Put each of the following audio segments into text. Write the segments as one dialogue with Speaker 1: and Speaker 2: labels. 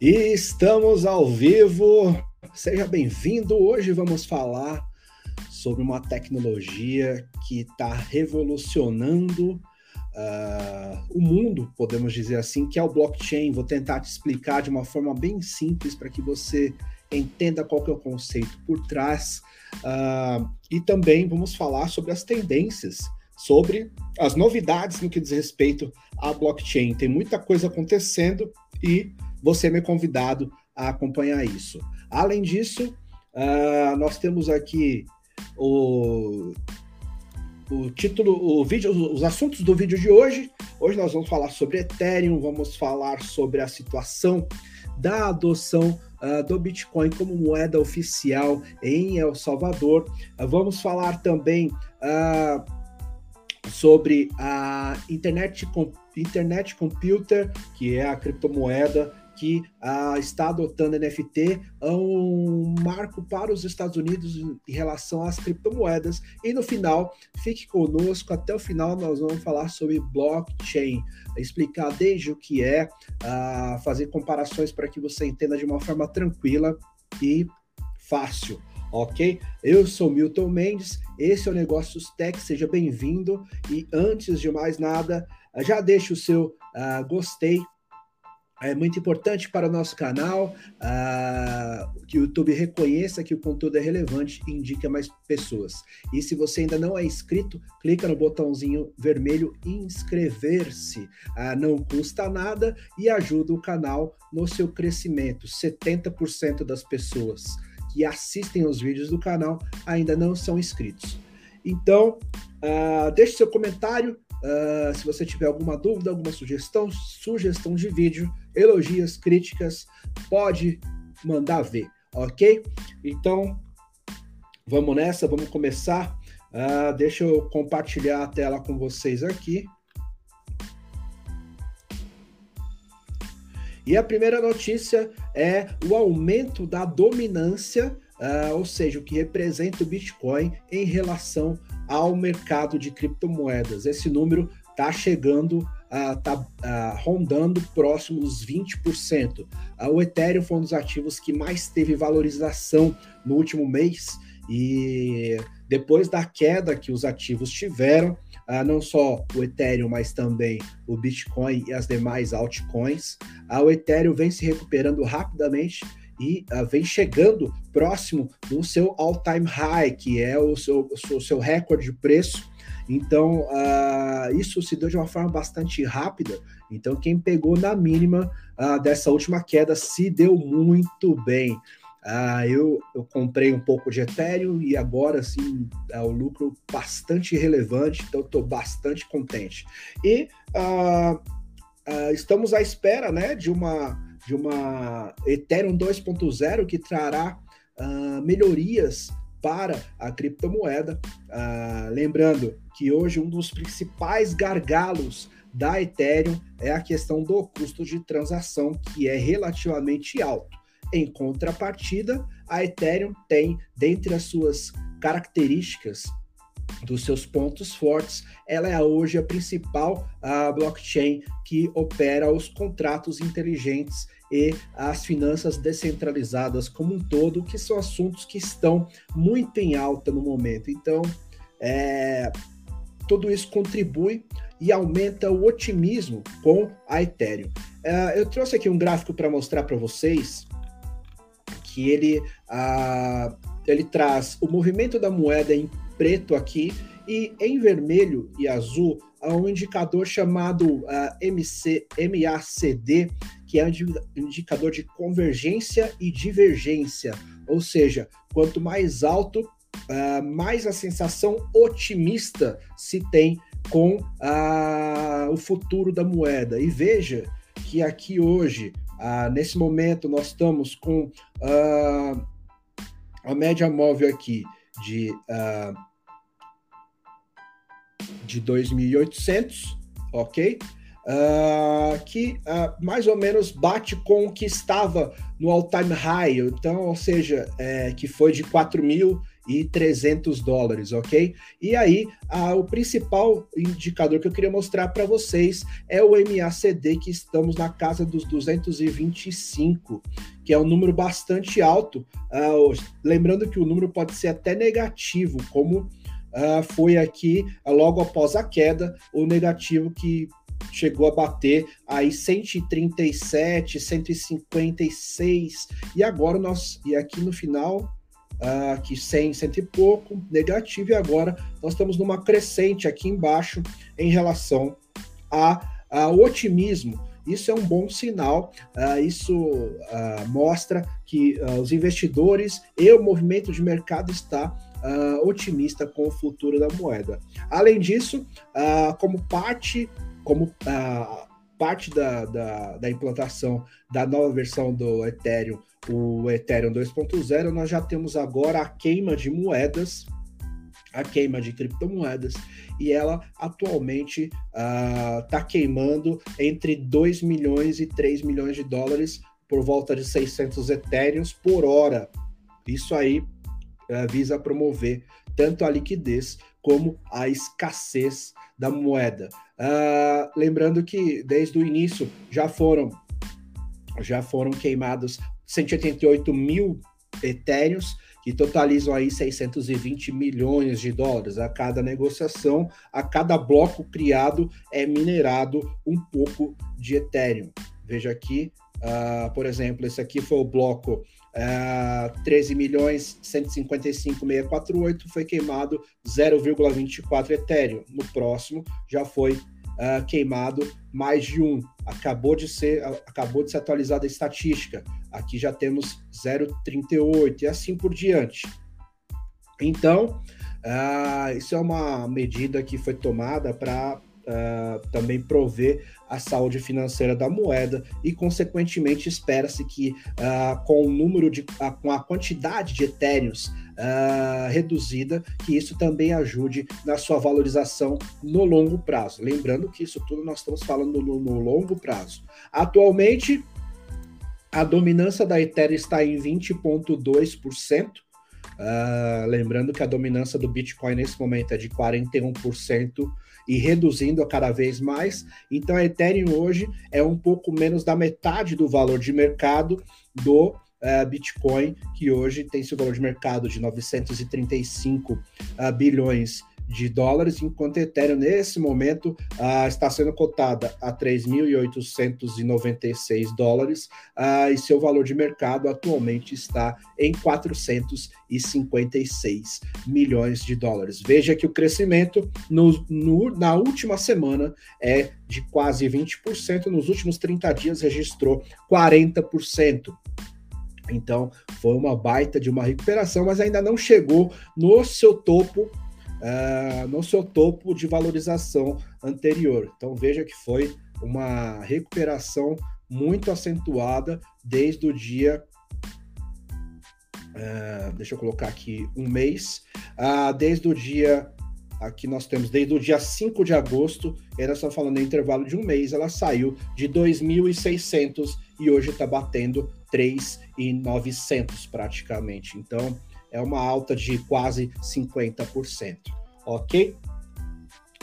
Speaker 1: E estamos ao vivo. Seja bem-vindo. Hoje vamos falar sobre uma tecnologia que está revolucionando uh, o mundo, podemos dizer assim, que é o blockchain. Vou tentar te explicar de uma forma bem simples para que você entenda qual que é o conceito por trás. Uh, e também vamos falar sobre as tendências, sobre as novidades no que diz respeito à blockchain. Tem muita coisa acontecendo e você é convidado a acompanhar isso. Além disso, uh, nós temos aqui o, o título, o vídeo, os assuntos do vídeo de hoje. Hoje nós vamos falar sobre Ethereum, vamos falar sobre a situação da adoção uh, do Bitcoin como moeda oficial em El Salvador. Uh, vamos falar também sobre a internet, internet computer, que é a criptomoeda que ah, está adotando NFT é um marco para os Estados Unidos em relação às criptomoedas. E no final, fique conosco até o final, nós vamos falar sobre blockchain, explicar desde o que é, ah, fazer comparações para que você entenda de uma forma tranquila e fácil ok? Eu sou Milton Mendes, esse é o Negócios Tech, seja bem-vindo. E antes de mais nada, já deixe o seu uh, gostei, é muito importante para o nosso canal uh, que o YouTube reconheça que o conteúdo é relevante e indique a mais pessoas. E se você ainda não é inscrito, clica no botãozinho vermelho inscrever-se. Uh, não custa nada e ajuda o canal no seu crescimento. 70% das pessoas que assistem os vídeos do canal ainda não são inscritos. Então, uh, deixe seu comentário, Uh, se você tiver alguma dúvida, alguma sugestão, sugestão de vídeo, elogios, críticas, pode mandar ver, ok? Então, vamos nessa, vamos começar. Uh, deixa eu compartilhar a tela com vocês aqui. E a primeira notícia é o aumento da dominância, uh, ou seja, o que representa o Bitcoin em relação ao mercado de criptomoedas. Esse número está chegando, está uh, uh, rondando próximo dos 20%. Uh, o Ethereum foi um dos ativos que mais teve valorização no último mês e depois da queda que os ativos tiveram, não só o Ethereum, mas também o Bitcoin e as demais altcoins, o Ethereum vem se recuperando rapidamente e uh, vem chegando próximo do seu all-time high, que é o seu, o seu recorde de preço. Então, uh, isso se deu de uma forma bastante rápida. Então, quem pegou na mínima uh, dessa última queda se deu muito bem. Eu, eu, comprei um pouco de Ethereum e agora sim é o lucro bastante relevante, então estou bastante contente. E estamos à espera né, de uma de uma Ethereum 2.0 que trará uh, melhorias para a criptomoeda. Uh, lembrando que hoje um dos principais gargalos da Ethereum é a questão do custo de transação, que é relativamente alto. Em contrapartida, a Ethereum tem, dentre as suas características, dos seus pontos fortes, ela é hoje a principal a blockchain que opera os contratos inteligentes e as finanças descentralizadas como um todo, que são assuntos que estão muito em alta no momento. Então, é, tudo isso contribui e aumenta o otimismo com a Ethereum. É, eu trouxe aqui um gráfico para mostrar para vocês que ele, ah, ele traz o movimento da moeda em preto aqui e em vermelho e azul há um indicador chamado uh, MC, MACD, que é um indicador de convergência e divergência, ou seja, quanto mais alto, uh, mais a sensação otimista se tem com uh, o futuro da moeda. E veja que aqui hoje, nesse momento, nós estamos com a média móvel aqui de, de 2.800, ok? uh, que uh, mais ou menos bate com o que estava no all-time high, então, ou seja, é, que foi de 4.000 e 300 dólares, ok? E aí, a, o principal indicador que eu queria mostrar para vocês é o MACD, que estamos na casa dos 225, que é um número bastante alto. Uh, lembrando que o número pode ser até negativo, como uh, foi aqui uh, logo após a queda, o negativo que chegou a bater aí 137, 156, e agora nós, e aqui no final aqui 100, 100 e pouco, negativo, e agora nós estamos numa crescente aqui embaixo em relação ao otimismo. Isso é um bom sinal, uh, isso uh, mostra que os investidores e o movimento de mercado está otimista com o futuro da moeda. Além disso, como parte, como parte da, da, da, implantação da nova versão do Ethereum o Ethereum 2.0, nós já temos agora a queima de moedas, a queima de criptomoedas, e ela atualmente está ah, uh, queimando entre 2 milhões e 3 milhões de dólares por volta de 600 Ethereums por hora. Isso aí uh, visa promover tanto a liquidez como a escassez da moeda. Uh, lembrando que desde o início já foram já foram queimados 188 mil etéreos, que totalizam aí 620 milhões de dólares. A cada negociação, a cada bloco criado é minerado um pouco de Ethereum. Veja aqui, uh, por exemplo, esse aqui foi o bloco uh, 13 milhões 155,648, foi queimado 0,24 Ethereum. No próximo já foi uh, queimado mais de um. Acabou de ser, acabou de ser atualizada a estatística. Aqui já temos 0,38 e assim por diante. Então, uh, isso é uma medida que foi tomada para uh, também prover a saúde financeira da moeda e, consequentemente, espera-se que uh, com o número de, uh, com a quantidade de etéreos reduzida, que isso também ajude na sua valorização no longo prazo. Lembrando que isso tudo nós estamos falando no, no longo prazo. Atualmente, a dominância da Ethereum está em 20,2%. Uh, lembrando que a dominância do Bitcoin nesse momento é de 41% e reduzindo cada vez mais. Então a Ethereum hoje é um pouco menos da metade do valor de mercado do uh, Bitcoin, que hoje tem seu valor de mercado de 935 uh, bilhões de dólares, enquanto Ethereum nesse momento uh, está sendo cotada a 3.896 dólares uh, e seu valor de mercado atualmente está em 456 milhões de dólares. Veja que o crescimento no, no, na última semana é de quase 20%, nos últimos 30 dias registrou 40%. Então, foi uma baita de uma recuperação, mas ainda não chegou no seu topo uh, no seu topo de valorização anterior. Então veja que foi uma recuperação muito acentuada desde o dia. Uh, deixa eu colocar aqui um mês, uh, desde o dia aqui nós temos desde o dia 5 de agosto, nós estamos falando em intervalo de um mês, ela saiu de 2.600 e hoje está batendo 3.900 praticamente. Então, é uma alta de quase 50%, ok?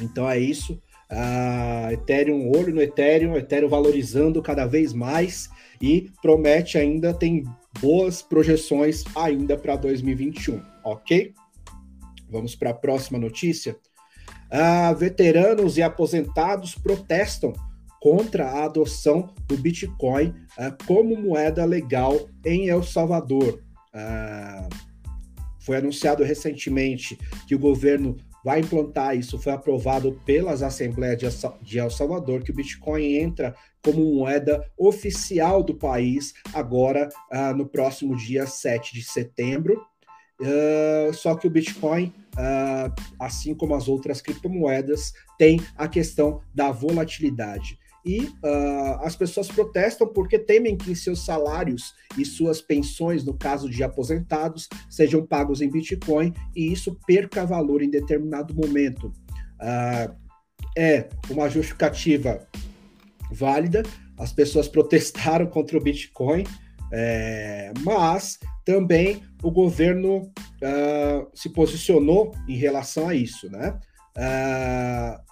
Speaker 1: Então é isso. Uh, Ethereum, olho no Ethereum, Ethereum valorizando cada vez mais e promete ainda, tem boas projeções ainda para 2021, ok? Vamos para a próxima notícia. Uh, veteranos e aposentados protestam contra a adoção do Bitcoin uh, como moeda legal em El Salvador. Uh, foi anunciado recentemente que o governo vai implantar isso, foi aprovado pelas assembleias de El Salvador, que o Bitcoin entra como moeda oficial do país agora uh, no próximo dia 7 de setembro. Uh, só que o Bitcoin, uh, assim como as outras criptomoedas, tem a questão da volatilidade e uh, as pessoas protestam porque temem que seus salários e suas pensões, no caso de aposentados, sejam pagos em Bitcoin e isso perca valor em determinado momento. Uh, é uma justificativa válida. As pessoas protestaram contra o Bitcoin, É, mas também o governo uh, se posicionou em relação a isso, né?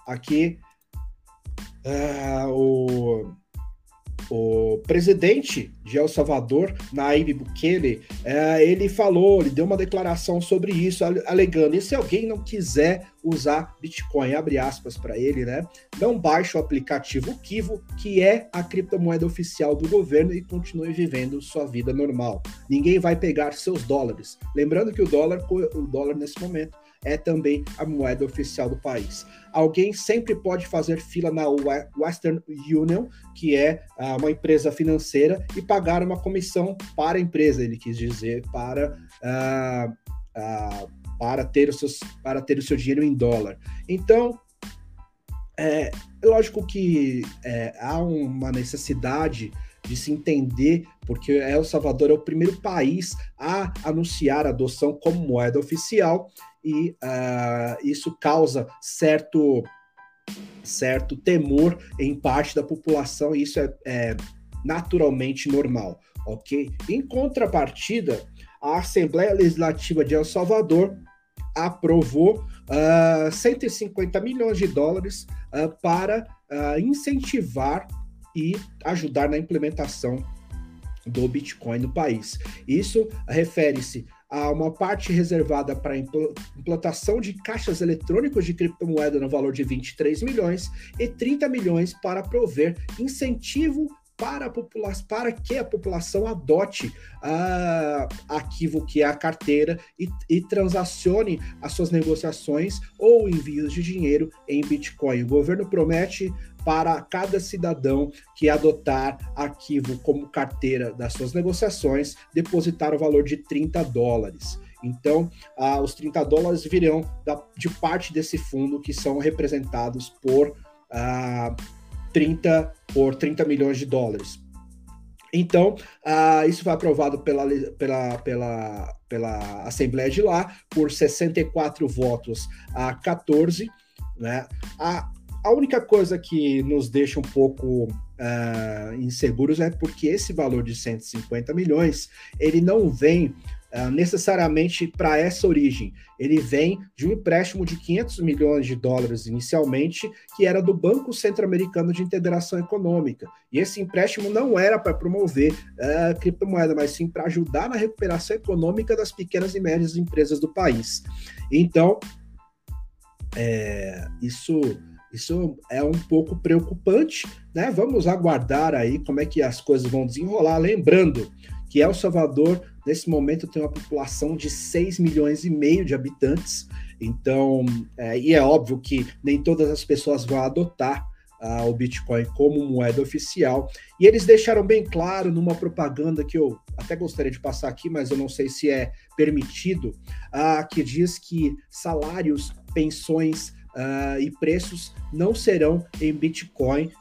Speaker 1: Aqui uh, o o presidente de El Salvador, Naib Bukele, é, ele falou, ele deu uma declaração sobre isso, alegando: e se alguém não quiser usar Bitcoin, abre aspas para ele, né? Não baixe o aplicativo Kivo, que é a criptomoeda oficial do governo, e continue vivendo sua vida normal. Ninguém vai pegar seus dólares. Lembrando que o dólar, o dólar nesse momento é também a moeda oficial do país. Alguém sempre pode fazer fila na Western Union, que é uh, uma empresa financeira, e pagar uma comissão para a empresa, ele quis dizer, para. Uh, uh, para ter, os seus, para ter o seu dinheiro em dólar. Então, é lógico que é, há uma necessidade de se entender, porque El Salvador é o primeiro país a anunciar a adoção como moeda oficial, e uh, isso causa certo, certo temor em parte da população, e isso é, é naturalmente normal, ok? Em contrapartida, a Assembleia Legislativa de El Salvador aprovou uh, ah, 150 milhões de dólares uh, para uh, incentivar e ajudar na implementação do Bitcoin no país. Isso refere-se a uma parte reservada para implantação de caixas eletrônicos de criptomoeda no valor de 23 milhões e 30 milhões para prover incentivo para, a população, para que a população adote uh, ativo que é a carteira e, e transacione as suas negociações ou envios de dinheiro em Bitcoin. O governo promete para cada cidadão que adotar arquivo como carteira das suas negociações, depositar o valor de 30 dólares. Então, ah, os 30 dólares virão da, de parte desse fundo que são representados por ah, 30 por 30 milhões de dólares. Então, uh, isso foi aprovado pela, pela, pela, pela Assembleia de lá por 64 votos a 14. Né? A, a única coisa que nos deixa um pouco uh, inseguros é porque esse valor de 150 milhões ele não vem uh, necessariamente para essa origem. Ele vem de um empréstimo de 500 milhões de dólares inicialmente, que era do Banco Centro-Americano de Integração Econômica. E esse empréstimo não era para promover uh, criptomoeda, mas sim para ajudar na recuperação econômica das pequenas e médias empresas do país. Então, é, isso isso é um pouco preocupante, né? Vamos aguardar aí como é que as coisas vão desenrolar. Lembrando que El Salvador, nesse momento, tem uma população de 6 milhões e meio de habitantes. Então, é, e é óbvio que nem todas as pessoas vão adotar uh, o Bitcoin como moeda oficial. E eles deixaram bem claro numa propaganda que eu até gostaria de passar aqui, mas eu não sei se é permitido, uh, que diz que salários, pensões uh, e preços não serão em Bitcoin,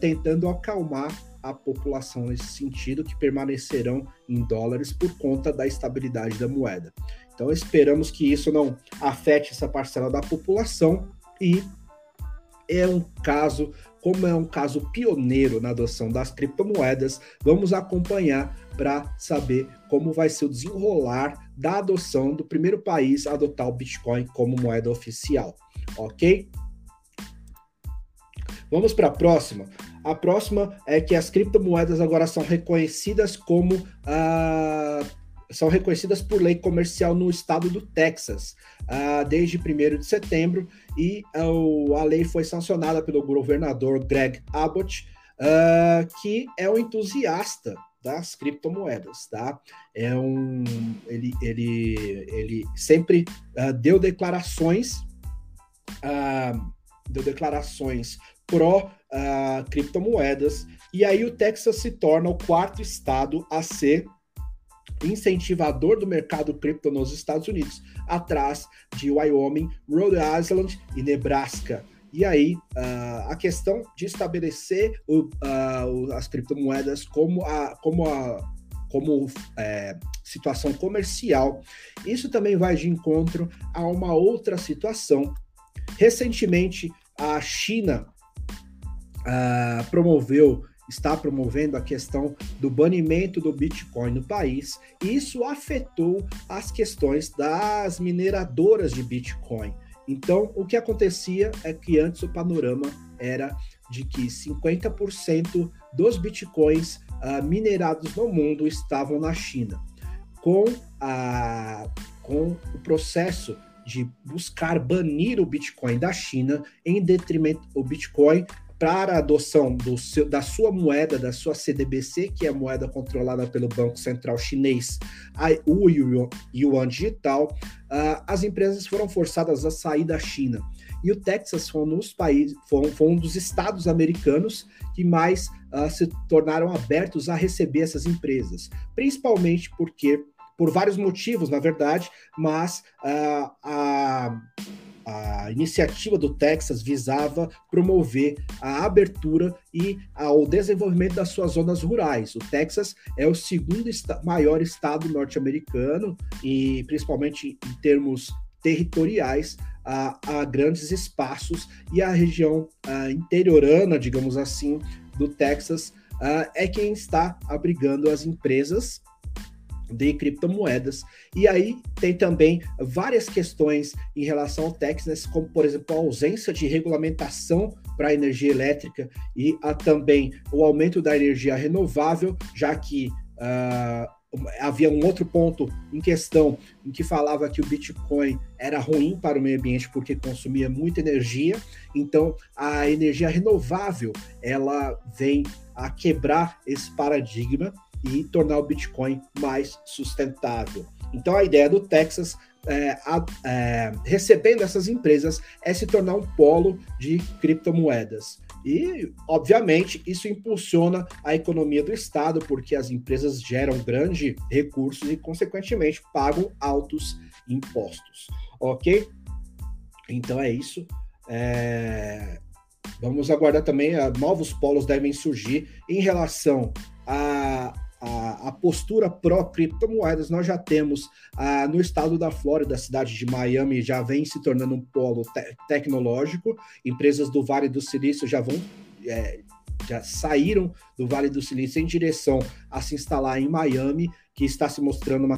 Speaker 1: tentando acalmar a população nesse sentido, que permanecerão em dólares por conta da estabilidade da moeda. Então esperamos que isso não afete essa parcela da população e é um caso, como é um caso pioneiro na adoção das criptomoedas, vamos acompanhar para saber como vai ser o desenrolar da adoção do primeiro país a adotar o Bitcoin como moeda oficial, ok? Vamos para a próxima. A próxima é que as criptomoedas agora são reconhecidas como uh, são reconhecidas por lei comercial no estado do Texas uh, desde 1 de setembro e uh, a lei foi sancionada pelo governador Greg Abbott, que é um entusiasta das criptomoedas, tá? É um, ele, ele, ele sempre deu declarações, deu declarações pró uh, criptomoedas, e aí o Texas se torna o quarto estado a ser incentivador do mercado cripto nos Estados Unidos, atrás de Wyoming, Rhode Island e Nebraska. E aí, uh, a questão de estabelecer o, uh, as criptomoedas como a, como a como é, situação comercial, isso também vai de encontro a uma outra situação. Recentemente, a China uh, promoveu está promovendo a questão do banimento do Bitcoin no país, e isso afetou as questões das mineradoras de Bitcoin. Então, o que acontecia é que antes o panorama era de que 50% dos bitcoins uh, minerados no mundo estavam na China. Com, a, com o processo de buscar banir o Bitcoin da China em detrimento do Bitcoin para a adoção do seu, da sua moeda, da sua CDBC, que é a moeda controlada pelo Banco Central Chinês, a, o Yuan Digital, uh, as empresas foram forçadas a sair da China. E o Texas foi um dos países, foi, foi um dos estados americanos que mais uh, se tornaram abertos a receber essas empresas, principalmente porque por vários motivos, na verdade, mas uh, a a iniciativa do Texas visava promover a abertura e o desenvolvimento das suas zonas rurais. O Texas é o segundo maior estado norte-americano e principalmente em termos territoriais a, a, grandes espaços e a região a, interiorana, digamos assim, do Texas é quem está abrigando as empresas de criptomoedas. E aí tem também várias questões em relação ao Texas, como por exemplo a ausência de regulamentação para a energia elétrica e a, também o aumento da energia renovável, já que uh, havia um outro ponto em questão em que falava que o Bitcoin era ruim para o meio ambiente porque consumia muita energia. Então, a energia renovável ela vem a quebrar esse paradigma e tornar o Bitcoin mais sustentável. Então, a ideia do Texas, é, é, recebendo essas empresas, é se tornar um polo de criptomoedas. E, obviamente, isso impulsiona a economia do Estado, porque as empresas geram grandes recursos e, consequentemente, pagam altos impostos. Ok? Então é isso. É... Vamos aguardar também, uh, novos polos devem surgir em relação a, a, a postura pró-criptomoedas, nós já temos ah, no estado da Flórida, a cidade de Miami já vem se tornando um polo te tecnológico, empresas do Vale do Silício já vão. É, já saíram do Vale do Silício em direção a se instalar em Miami, que está se mostrando uma